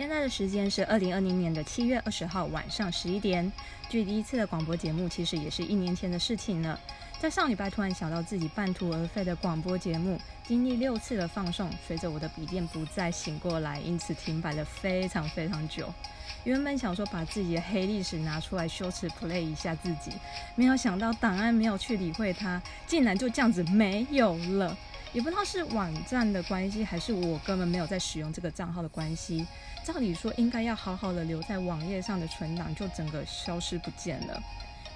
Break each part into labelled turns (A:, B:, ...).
A: 现在的时间是二零二零年的七月二十号晚上十一点。距第一次的广播节目其实也是一年前的事情了。在上礼拜突然想到自己半途而废的广播节目，经历六次的放送，随着我的笔电不再醒过来，因此停摆了非常非常久。原本想说把自己的黑历史拿出来羞耻 play 一下自己，没有想到档案没有去理会它，竟然就这样子没有了。也不知道是网站的关系，还是我根本没有在使用这个账号的关系。照理说，应该要好好的留在网页上的存档，就整个消失不见了。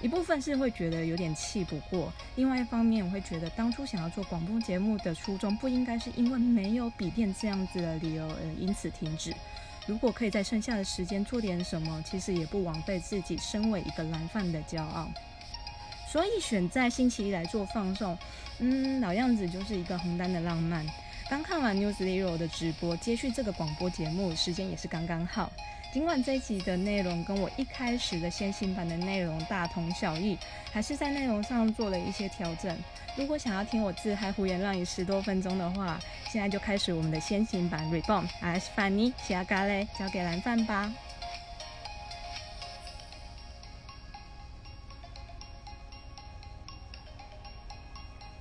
A: 一部分是会觉得有点气不过，另外一方面我会觉得当初想要做广播节目的初衷，不应该是因为没有笔电这样子的理由而因此停止。如果可以在剩下的时间做点什么，其实也不枉费自己身为一个蓝饭的骄傲。所以选在星期一来做放送，嗯，老样子就是一个红单的浪漫。刚看完 News Zero 的直播，接续这个广播节目，时间也是刚刚好。尽管这一集的内容跟我一开始的先行版的内容大同小异，还是在内容上做了一些调整。如果想要听我自嗨胡言乱语十多分钟的话，现在就开始我们的先行版 Reborn。还是范尼，其他咖喱交给蓝饭吧。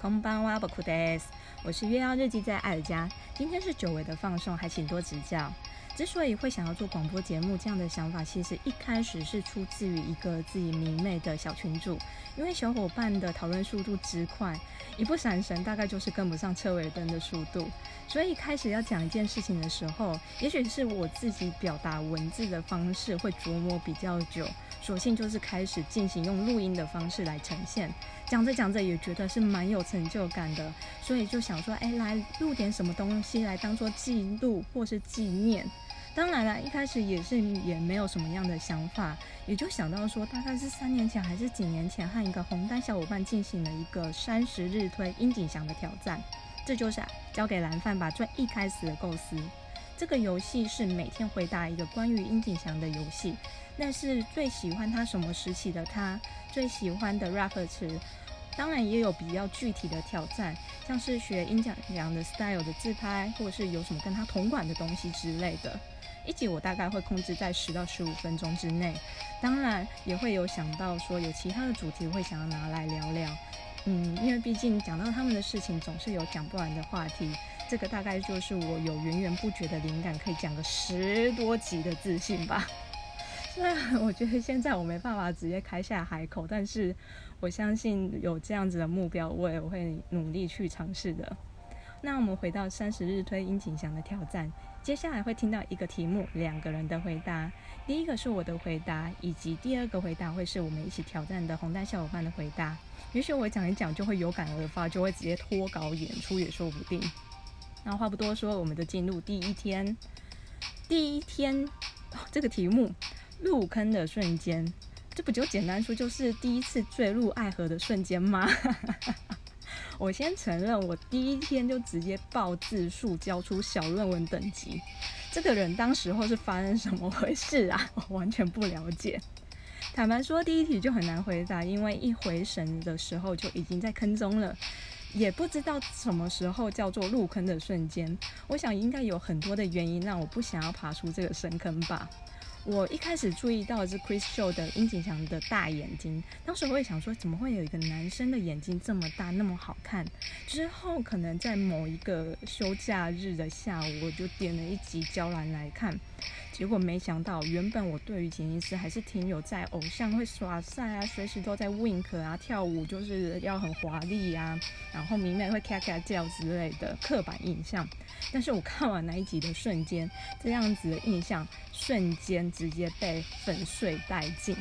A: 空班哇不酷的，我是月曜日记在爱尔家，今天是久违的放送，还请多指教。之所以会想要做广播节目这样的想法，其实一开始是出自于一个自己迷妹的小群主，因为小伙伴的讨论速度之快，一不闪神大概就是跟不上车尾灯的速度，所以开始要讲一件事情的时候，也许是我自己表达文字的方式会琢磨比较久。索性就是开始进行用录音的方式来呈现，讲着讲着也觉得是蛮有成就感的，所以就想说，哎，来录点什么东西来当做记录或是纪念。当然了，一开始也是也没有什么样的想法，也就想到说，大概是三年前还是几年前，和一个红单小伙伴进行了一个三十日推殷景祥的挑战，这就是交给蓝饭吧最一开始的构思。这个游戏是每天回答一个关于殷景祥的游戏。那是最喜欢他什么时期的他最喜欢的 rap 词，当然也有比较具体的挑战，像是学音讲良的 style 的自拍，或者是有什么跟他同款的东西之类的。一集我大概会控制在十到十五分钟之内，当然也会有想到说有其他的主题会想要拿来聊聊，嗯，因为毕竟讲到他们的事情总是有讲不完的话题，这个大概就是我有源源不绝的灵感，可以讲个十多集的自信吧。虽然我觉得现在我没办法直接开下海口，但是我相信有这样子的目标，我也会努力去尝试的。那我们回到三十日推殷景祥的挑战，接下来会听到一个题目，两个人的回答。第一个是我的回答，以及第二个回答会是我们一起挑战的红蛋小伙伴的回答。也许我讲一讲就会有感而发，就会直接脱稿演出也说不定。那话不多说，我们就进入第一天。第一天，这个题目。入坑的瞬间，这不就简单说就是第一次坠入爱河的瞬间吗？我先承认，我第一天就直接报字数交出小论文等级。这个人当时候是发生什么回事啊？我完全不了解。坦白说，第一题就很难回答，因为一回神的时候就已经在坑中了，也不知道什么时候叫做入坑的瞬间。我想应该有很多的原因让我不想要爬出这个深坑吧。我一开始注意到的是 Chris Show 的殷景祥的大眼睛，当时我也想说，怎么会有一个男生的眼睛这么大，那么好看？之后可能在某一个休假日的下午，我就点了一集《娇兰》来看。结果没想到，原本我对于杰尼斯还是挺有在偶像会耍帅啊，随时都在 wink 啊，跳舞就是要很华丽啊，然后明媚会咔咔叫之类的刻板印象。但是我看完那一集的瞬间，这样子的印象瞬间直接被粉碎殆尽。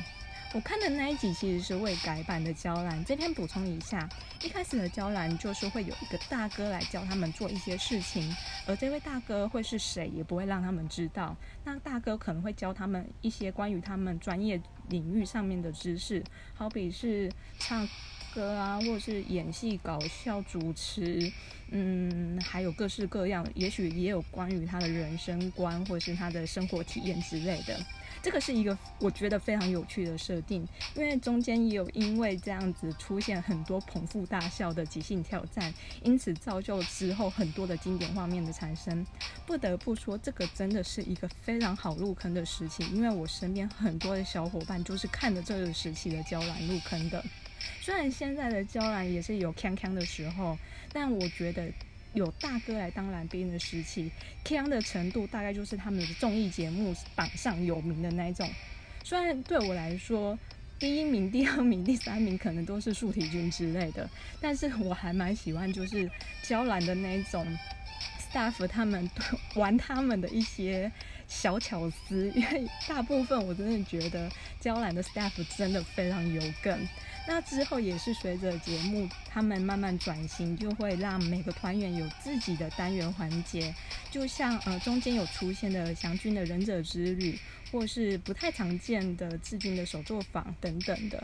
A: 我看的那一集其实是未改版的娇兰。这篇补充一下，一开始的娇兰就是会有一个大哥来教他们做一些事情，而这位大哥会是谁，也不会让他们知道。那大哥可能会教他们一些关于他们专业领域上面的知识，好比是唱歌啊，或者是演戏、搞笑、主持，嗯，还有各式各样，也许也有关于他的人生观或者是他的生活体验之类的。这个是一个我觉得非常有趣的设定，因为中间也有因为这样子出现很多捧腹大笑的即兴挑战，因此造就之后很多的经典画面的产生。不得不说，这个真的是一个非常好入坑的时期，因为我身边很多的小伙伴就是看着这个时期的娇兰入坑的。虽然现在的娇兰也是有锵锵的时候，但我觉得。有大哥来当来宾的时期，K 的程度大概就是他们的综艺节目榜上有名的那一种。虽然对我来说，第一名、第二名、第三名可能都是树体君之类的，但是我还蛮喜欢就是娇兰的那一种 staff，他们玩他们的一些小巧思，因为大部分我真的觉得娇兰的 staff 真的非常有梗。那之后也是随着节目他们慢慢转型，就会让每个团员有自己的单元环节，就像呃中间有出现的祥君的忍者之旅，或是不太常见的志军的手作坊等等的。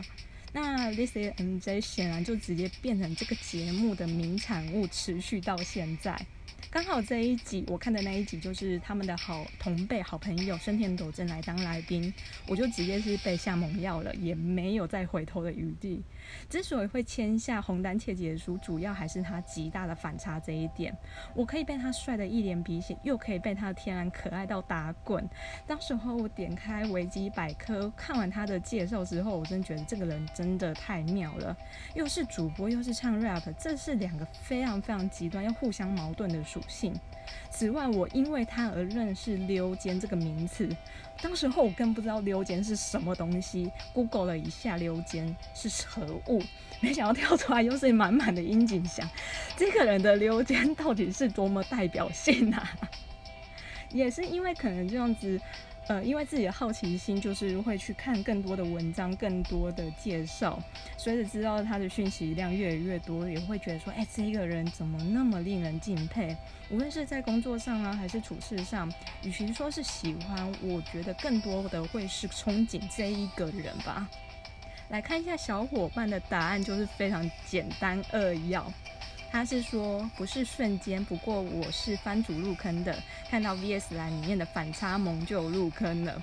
A: 那 This is MJ 显然就直接变成这个节目的名产物，持续到现在。刚好这一集我看的那一集就是他们的好同辈好朋友生田斗真来当来宾，我就直接是被下猛药了，也没有再回头的余地。之所以会签下红丹切结书，主要还是他极大的反差这一点。我可以被他帅的一脸鼻血，又可以被他的天然可爱到打滚。当时候我点开维基百科，看完他的介绍之后，我真觉得这个人真的太妙了。又是主播，又是唱 rap，这是两个非常非常极端又互相矛盾的属性。此外，我因为他而认识溜肩这个名词。当时候我更不知道溜肩是什么东西，Google 了一下溜肩是何物，没想到跳出来又是满满的樱井翔。这个人的溜肩到底是多么代表性啊？也是因为可能这样子。呃，因为自己的好奇心，就是会去看更多的文章、更多的介绍，随着知道他的讯息量越来越多，也会觉得说，哎，这一个人怎么那么令人敬佩？无论是在工作上啊，还是处事上，与其说是喜欢，我觉得更多的会是憧憬这一个人吧。来看一下小伙伴的答案，就是非常简单扼要。他是说不是瞬间，不过我是番主入坑的，看到 VS 栏里面的反差萌就入坑了。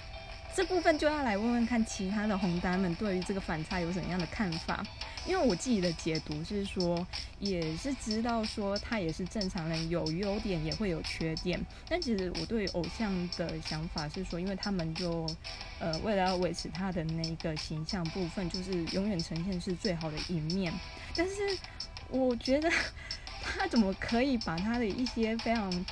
A: 这部分就要来问问看其他的红单们对于这个反差有什么样的看法？因为我自己的解读是说，也是知道说他也是正常人，有优点也会有缺点。但其实我对偶像的想法是说，因为他们就呃为了要维持他的那个形象部分，就是永远呈现是最好的一面，但是。我觉得 他怎么可以把他的一些非常，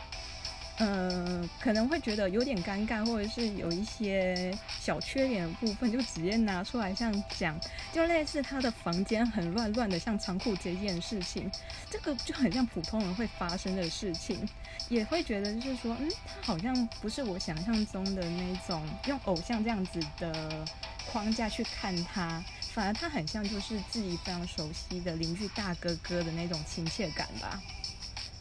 A: 呃，可能会觉得有点尴尬，或者是有一些小缺点的部分，就直接拿出来像讲，就类似他的房间很乱乱的，像仓库这件事情，这个就很像普通人会发生的事情，也会觉得就是说，嗯，他好像不是我想象中的那种用偶像这样子的框架去看他。反而他很像就是自己非常熟悉的邻居大哥哥的那种亲切感吧。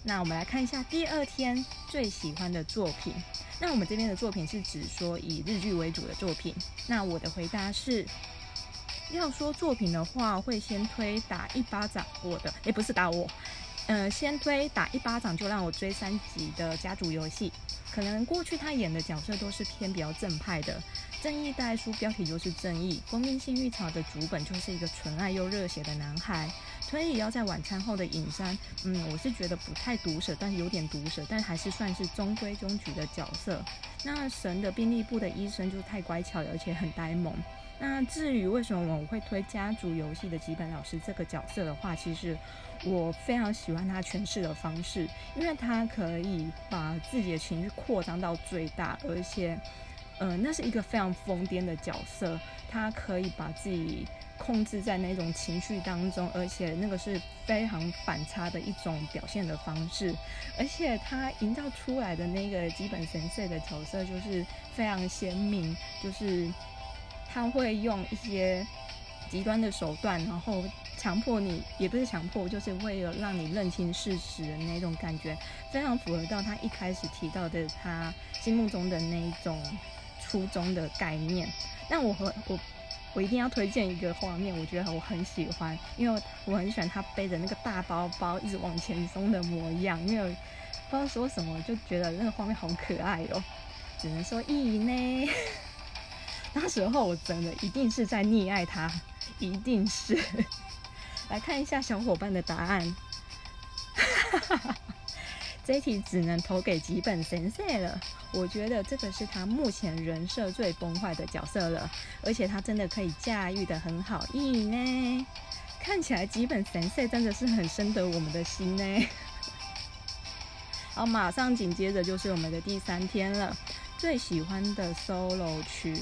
A: 那我们来看一下第二天最喜欢的作品。那我们这边的作品是指说以日剧为主的作品。那我的回答是，要说作品的话，会先推打一巴掌我的，也不是打我，嗯，先推打一巴掌就让我追三集的家族游戏。可能过去他演的角色都是偏比较正派的。正义代书标题就是正义，封面幸运草的主本就是一个纯爱又热血的男孩。推理要在晚餐后的隐山，嗯，我是觉得不太毒舌，但是有点毒舌，但还是算是中规中矩的角色。那神的病历部的医生就太乖巧，而且很呆萌。那至于为什么我会推家族游戏的吉本老师这个角色的话，其实我非常喜欢他诠释的方式，因为他可以把自己的情绪扩张到最大，而且。嗯，那是一个非常疯癫的角色，他可以把自己控制在那种情绪当中，而且那个是非常反差的一种表现的方式，而且他营造出来的那个基本神色的角色就是非常鲜明，就是他会用一些极端的手段，然后强迫你，也不是强迫，就是为了让你认清事实的那种感觉，非常符合到他一开始提到的他心目中的那一种。初衷的概念，但我和我我一定要推荐一个画面，我觉得我很喜欢，因为我很喜欢他背着那个大包包一直往前冲的模样，因为不知道说什么，就觉得那个画面好可爱哦，只能说意淫呢。那时候我真的一定是在溺爱他，一定是。来看一下小伙伴的答案，这题只能投给吉本神社了。我觉得这个是他目前人设最崩坏的角色了，而且他真的可以驾驭的很好，意呢。看起来吉本神社真的是很深得我们的心呢。好，马上紧接着就是我们的第三天了，最喜欢的 solo 曲。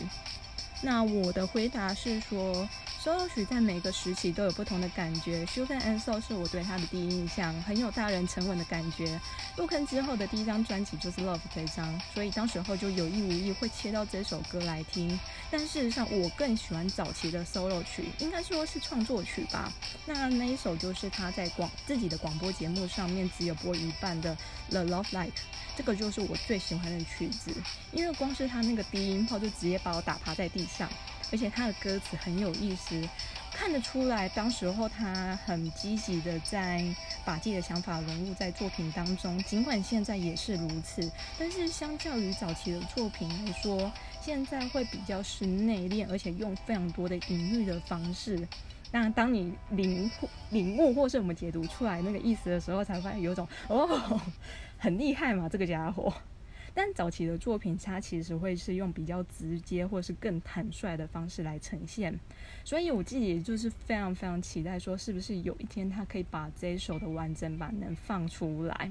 A: 那我的回答是说。Solo 曲在每个时期都有不同的感觉。Sugar and Soul 是我对他的第一印象，很有大人沉稳的感觉。入坑之后的第一张专辑就是 Love 这张，所以当时候就有意无意会切到这首歌来听。但事实上，我更喜欢早期的 solo 曲，应该说是创作曲吧。那那一首就是他在广自己的广播节目上面只有播一半的 The Love Like，这个就是我最喜欢的曲子，因为光是他那个低音炮就直接把我打趴在地上。而且他的歌词很有意思，看得出来，当时候他很积极的在把自己的想法融入在作品当中。尽管现在也是如此，但是相较于早期的作品来说，现在会比较是内敛，而且用非常多的隐喻的方式。那当你领悟、领悟或是我们解读出来那个意思的时候，才发现有种哦，很厉害嘛，这个家伙。但早期的作品，它其实会是用比较直接或是更坦率的方式来呈现，所以我自己就是非常非常期待，说是不是有一天他可以把这一首的完整版能放出来。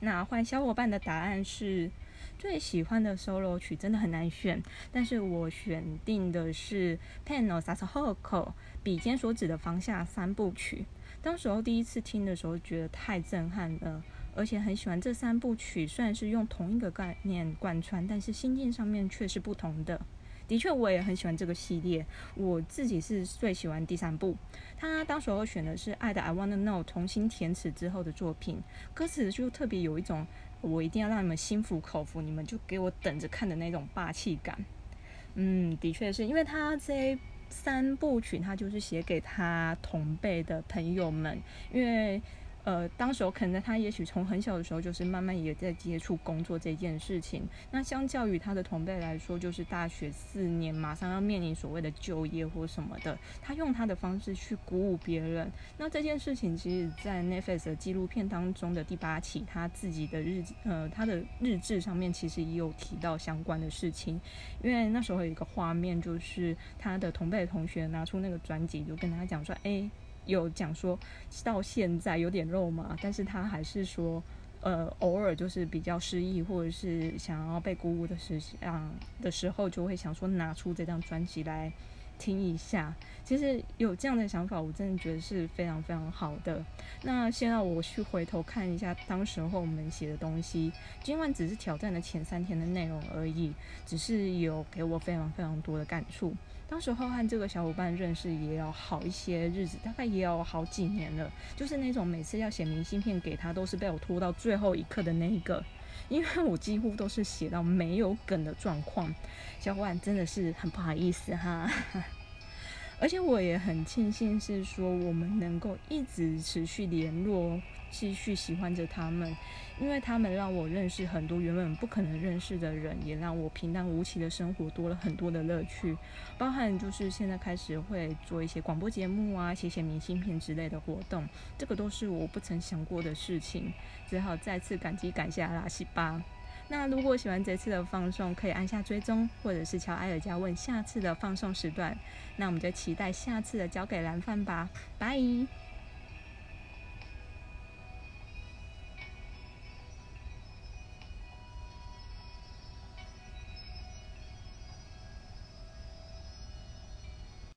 A: 那换小伙伴的答案是最喜欢的 solo 曲，真的很难选，但是我选定的是 Pano Sasahoko 笔尖所指的方向三部曲。当时候第一次听的时候，觉得太震撼了。而且很喜欢这三部曲，虽然是用同一个概念贯穿，但是心境上面却是不同的。的确，我也很喜欢这个系列。我自己是最喜欢第三部，他当时候选的是《爱的 I Wanna Know》重新填词之后的作品，歌词就特别有一种我一定要让你们心服口服，你们就给我等着看的那种霸气感。嗯，的确是因为他这三部曲，他就是写给他同辈的朋友们，因为。呃，当时候可能他也许从很小的时候就是慢慢也在接触工作这件事情。那相较于他的同辈来说，就是大学四年马上要面临所谓的就业或什么的，他用他的方式去鼓舞别人。那这件事情其实，在 Netflix 的纪录片当中的第八期，他自己的日呃他的日志上面其实也有提到相关的事情。因为那时候有一个画面，就是他的同辈同学拿出那个专辑，就跟他讲说：“哎。”有讲说到现在有点肉麻，但是他还是说，呃，偶尔就是比较失意或者是想要被鼓舞的时想的时候，就会想说拿出这张专辑来听一下。其实有这样的想法，我真的觉得是非常非常好的。那现在我去回头看一下当时候我们写的东西，今晚只是挑战的前三天的内容而已，只是有给我非常非常多的感触。当时候和这个小伙伴认识也有好一些日子，大概也有好几年了。就是那种每次要写明信片给他，都是被我拖到最后一刻的那一个，因为我几乎都是写到没有梗的状况。小伙伴真的是很不好意思哈，而且我也很庆幸是说我们能够一直持续联络。继续喜欢着他们，因为他们让我认识很多原本不可能认识的人，也让我平淡无奇的生活多了很多的乐趣。包含就是现在开始会做一些广播节目啊，写写明信片之类的活动，这个都是我不曾想过的事情。只好再次感激感谢阿拉西巴。那如果喜欢这次的放送，可以按下追踪，或者是敲埃尔加问下次的放送时段。那我们就期待下次的交给蓝饭吧，拜。